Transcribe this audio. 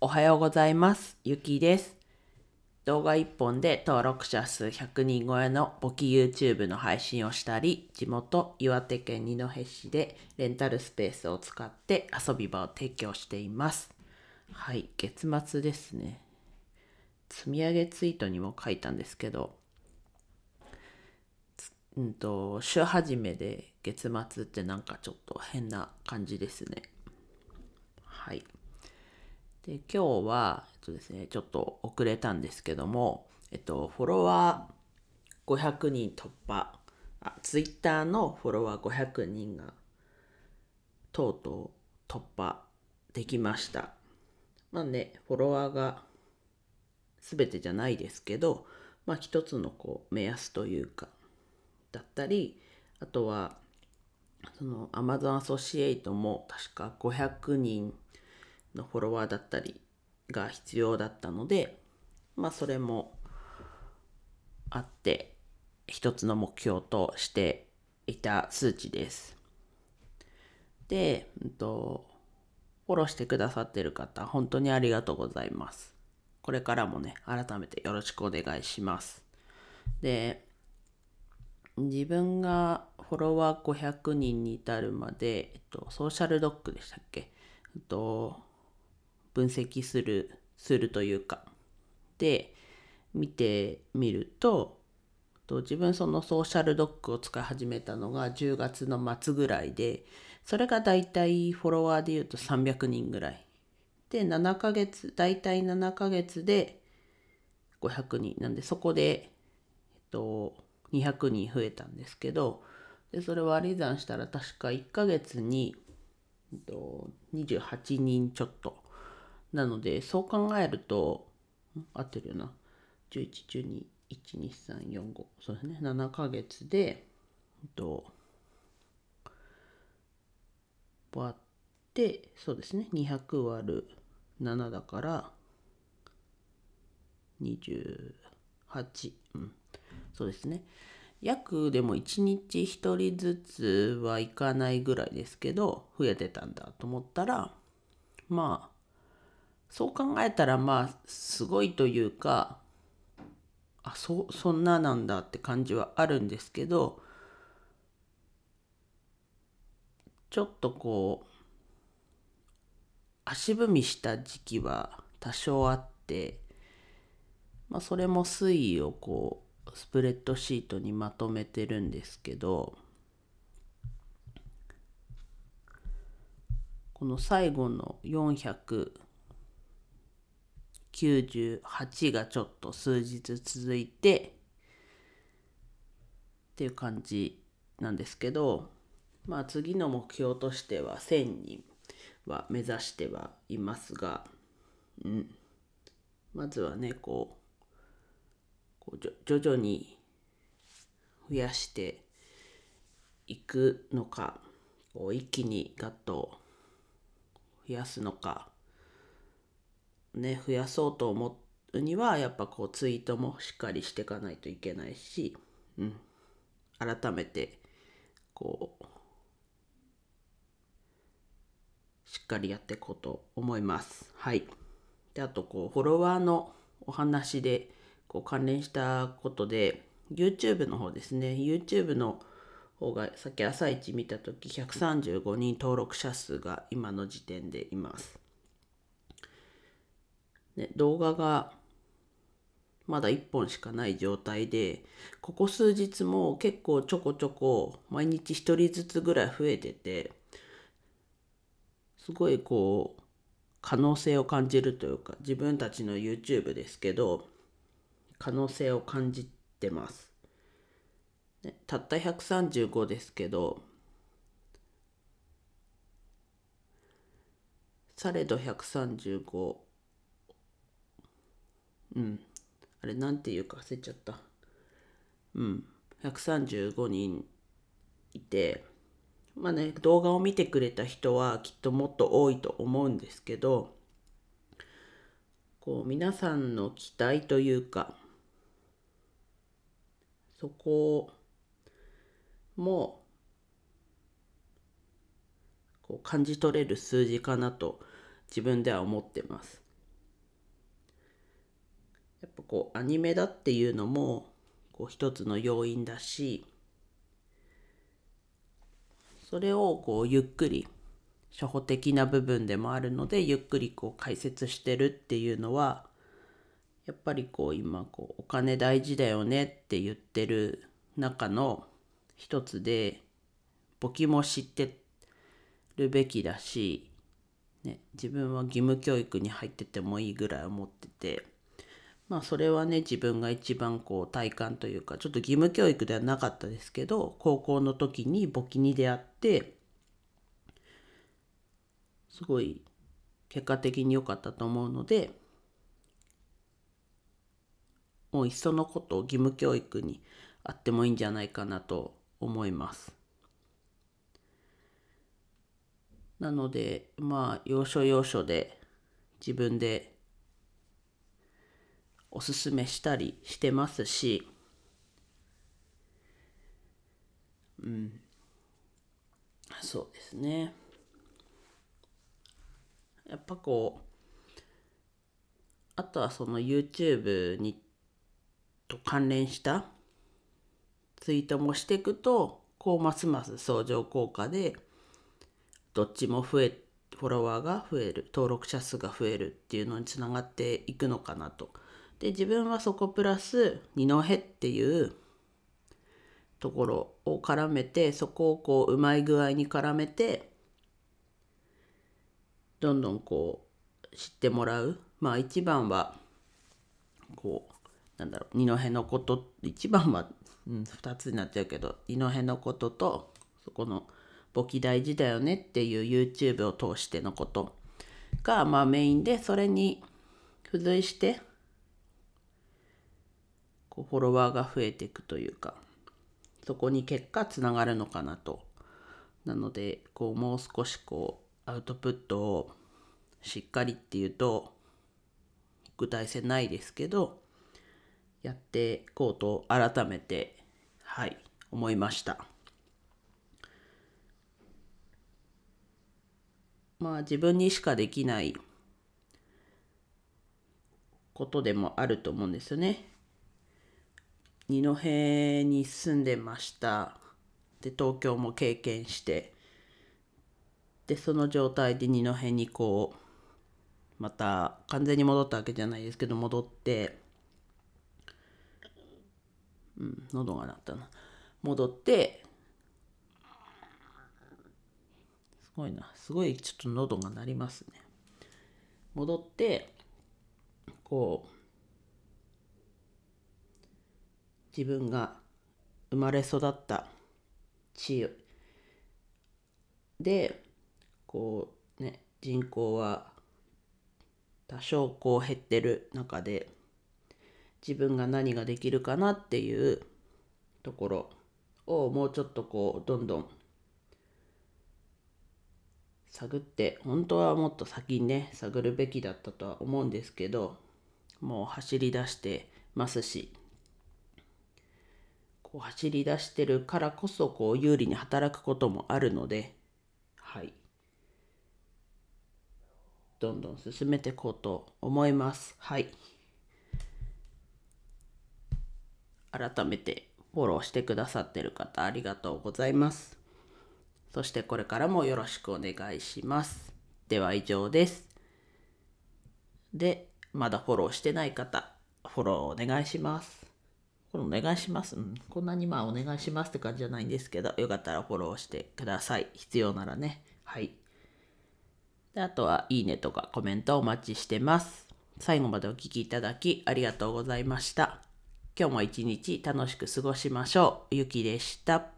おはようございます。ゆきです。動画1本で登録者数100人超えの簿記 YouTube の配信をしたり、地元岩手県二戸市でレンタルスペースを使って遊び場を提供しています。はい、月末ですね。積み上げツイートにも書いたんですけど、うんと、週始めで月末ってなんかちょっと変な感じですね。はい。で今日は、えっとですね、ちょっと遅れたんですけども、えっと、フォロワー500人突破、あ、ツイッターのフォロワー500人がとうとう突破できました。まあね、フォロワーが全てじゃないですけど、まあ一つのこう目安というか、だったり、あとは、その Amazon アソシエイトも確か500人のフォロワーだったりが必要だったので、まあそれもあって、一つの目標としていた数値です。で、うんと、フォローしてくださってる方、本当にありがとうございます。これからもね、改めてよろしくお願いします。で、自分がフォロワー500人に至るまで、えっと、ソーシャルドックでしたっけ、えっと、分析する、するというか、で、見てみると、と自分そのソーシャルドックを使い始めたのが10月の末ぐらいで、それがだいたいフォロワーで言うと300人ぐらい。で、7ヶ月、だいたい7ヶ月で500人なんで、そこで、えっと、200人増えたんですけど、で、それ割り算したら確か1ヶ月に、えっと、28人ちょっと。なので、そう考えると、合ってるよな。11、12、1、2、3、4、5。そうですね。7ヶ月で、と、割って、そうですね。200割る7だから、28。うん。そうですね。約でも1日1人ずつはいかないぐらいですけど、増えてたんだと思ったら、まあ、そう考えたらまあ、すごいというか、あ、そ、そんななんだって感じはあるんですけど、ちょっとこう、足踏みした時期は多少あって、まあそれも推移をこう、スプレッドシートにまとめてるんですけど、この最後の400 98がちょっと数日続いて、っていう感じなんですけど、まあ次の目標としては1000人は目指してはいますが、うん。まずはね、こう、こう徐々に増やしていくのか、こう一気にガッと増やすのか、ね、増やそうと思うには、やっぱこうツイートもしっかりしていかないといけないし、うん。改めて、こう、しっかりやっていこうと思います。はい。で、あと、こう、フォロワーのお話で、こう、関連したことで、YouTube の方ですね。YouTube の方が、さっき朝一見たとき、135人登録者数が今の時点でいます。ね、動画がまだ1本しかない状態で、ここ数日も結構ちょこちょこ毎日1人ずつぐらい増えてて、すごいこう、可能性を感じるというか、自分たちの YouTube ですけど、可能性を感じてます。ね、たった135ですけど、されど135、うん。あれ、なんていうか忘れちゃった。うん。135人いて、まあね、動画を見てくれた人はきっともっと多いと思うんですけど、こう、皆さんの期待というか、そこも、こう感じ取れる数字かなと自分では思ってます。やっぱこうアニメだっていうのもこう一つの要因だしそれをこうゆっくり初歩的な部分でもあるのでゆっくりこう解説してるっていうのはやっぱりこう今こうお金大事だよねって言ってる中の一つで簿記も知ってるべきだし、ね、自分は義務教育に入っててもいいぐらい思っててまあそれはね自分が一番こう体感というかちょっと義務教育ではなかったですけど高校の時に簿記に出会ってすごい結果的に良かったと思うのでもういっそのことを義務教育にあってもいいんじゃないかなと思います。なのでまあ要所要所で自分でおすすめしたりしてますしうんそうですねやっぱこうあとはその YouTube にと関連したツイートもしていくとこうますます相乗効果でどっちも増えフォロワーが増える登録者数が増えるっていうのにつながっていくのかなと。で自分はそこプラス二戸っていうところを絡めてそこをこううまい具合に絡めてどんどんこう知ってもらう。まあ一番はこうなんだろう二戸のこと一番は、うん、2つになっちゃうけど二戸のこととそこの簿記大事だよねっていう YouTube を通してのことがまあメインでそれに付随してフォロワーが増えていくというかそこに結果つながるのかなと。なのでこうもう少しこうアウトプットをしっかりっていうと具体性ないですけどやっていこうと改めてはい思いました。まあ自分にしかできないことでもあると思うんですよね。二戸に住んでましたで東京も経験してでその状態で二戸にこうまた完全に戻ったわけじゃないですけど戻ってうん、喉が鳴ったな。戻って、すごいな。すごいちょっと喉が鳴りますね。戻って、こう、自分が生まれ育った地で、こうね、人口は多少こう減ってる中で、自分が何ができるかなっていうところをもうちょっとこうどんどん探って本当はもっと先にね探るべきだったとは思うんですけどもう走り出してますしこう走り出してるからこそこう有利に働くこともあるのではいどんどん進めていこうと思いますはい。改めてフォローしてくださってる方ありがとうございます。そしてこれからもよろしくお願いします。では以上です。で、まだフォローしてない方、フォローお願いします。これお願いします。うん、こんなにまあお願いしますって感じじゃないんですけど、よかったらフォローしてください。必要ならね。はい。であとは、いいねとかコメントお待ちしてます。最後までお聴きいただきありがとうございました。今日も一日楽しく過ごしましょう。ゆきでした。